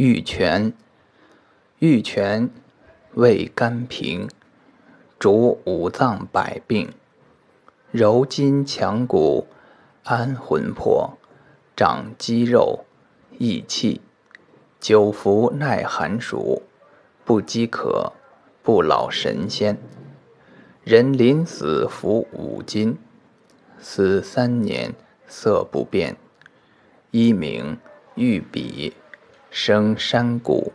玉泉，玉泉味甘平，主五脏百病，柔筋强骨，安魂魄，长肌肉，益气，久服耐寒暑，不饥渴，不老神仙。人临死服五金，死三年色不变。一名玉笔，生山谷。